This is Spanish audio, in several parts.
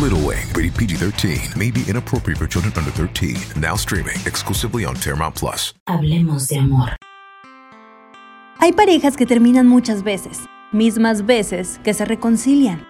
Little Wing, rated PG 13, may be inappropriate for children under 13. Now streaming exclusively on Paramount Plus. Hablemos de amor. Hay parejas que terminan muchas veces, mismas veces que se reconcilian.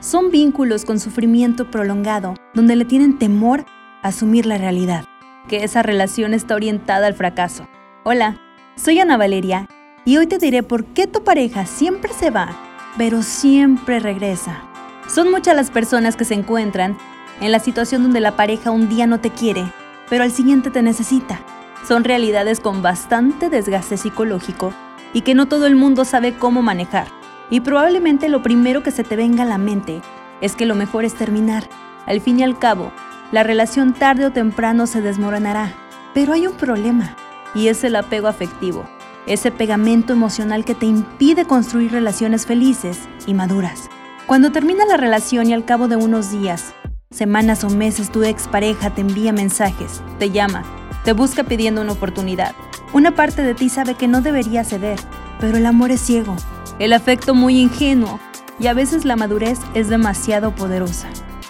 Son vínculos con sufrimiento prolongado, donde le tienen temor a asumir la realidad, que esa relación está orientada al fracaso. Hola, soy Ana Valeria y hoy te diré por qué tu pareja siempre se va, pero siempre regresa. Son muchas las personas que se encuentran en la situación donde la pareja un día no te quiere, pero al siguiente te necesita. Son realidades con bastante desgaste psicológico y que no todo el mundo sabe cómo manejar. Y probablemente lo primero que se te venga a la mente es que lo mejor es terminar. Al fin y al cabo, la relación tarde o temprano se desmoronará. Pero hay un problema, y es el apego afectivo, ese pegamento emocional que te impide construir relaciones felices y maduras. Cuando termina la relación y al cabo de unos días, semanas o meses tu expareja te envía mensajes, te llama, te busca pidiendo una oportunidad. Una parte de ti sabe que no debería ceder, pero el amor es ciego, el afecto muy ingenuo y a veces la madurez es demasiado poderosa.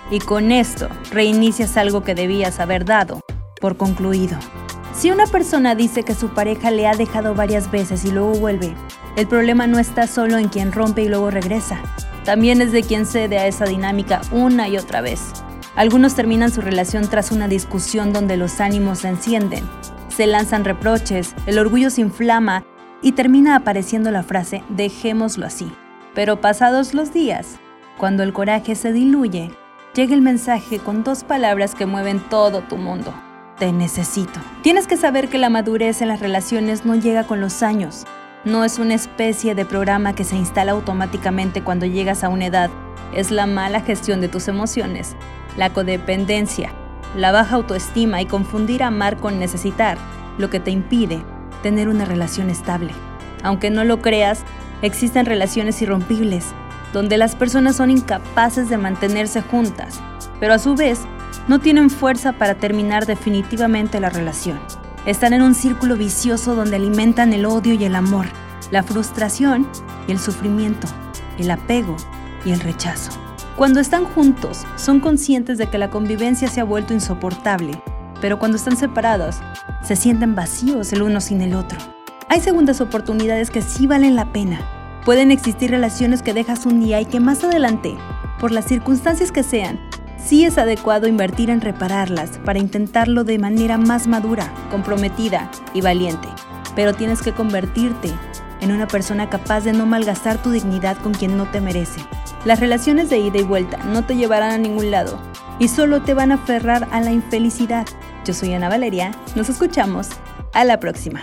Y con esto reinicias algo que debías haber dado por concluido. Si una persona dice que su pareja le ha dejado varias veces y luego vuelve, el problema no está solo en quien rompe y luego regresa, también es de quien cede a esa dinámica una y otra vez. Algunos terminan su relación tras una discusión donde los ánimos se encienden, se lanzan reproches, el orgullo se inflama y termina apareciendo la frase dejémoslo así. Pero pasados los días, cuando el coraje se diluye, llega el mensaje con dos palabras que mueven todo tu mundo. Te necesito. Tienes que saber que la madurez en las relaciones no llega con los años. No es una especie de programa que se instala automáticamente cuando llegas a una edad. Es la mala gestión de tus emociones, la codependencia, la baja autoestima y confundir amar con necesitar, lo que te impide tener una relación estable. Aunque no lo creas, existen relaciones irrompibles, donde las personas son incapaces de mantenerse juntas, pero a su vez no tienen fuerza para terminar definitivamente la relación. Están en un círculo vicioso donde alimentan el odio y el amor, la frustración y el sufrimiento, el apego y el rechazo. Cuando están juntos, son conscientes de que la convivencia se ha vuelto insoportable, pero cuando están separados, se sienten vacíos el uno sin el otro. Hay segundas oportunidades que sí valen la pena. Pueden existir relaciones que dejas un día y que más adelante, por las circunstancias que sean, sí es adecuado invertir en repararlas para intentarlo de manera más madura, comprometida y valiente. Pero tienes que convertirte en una persona capaz de no malgastar tu dignidad con quien no te merece. Las relaciones de ida y vuelta no te llevarán a ningún lado y solo te van a aferrar a la infelicidad. Yo soy Ana Valeria, nos escuchamos a la próxima.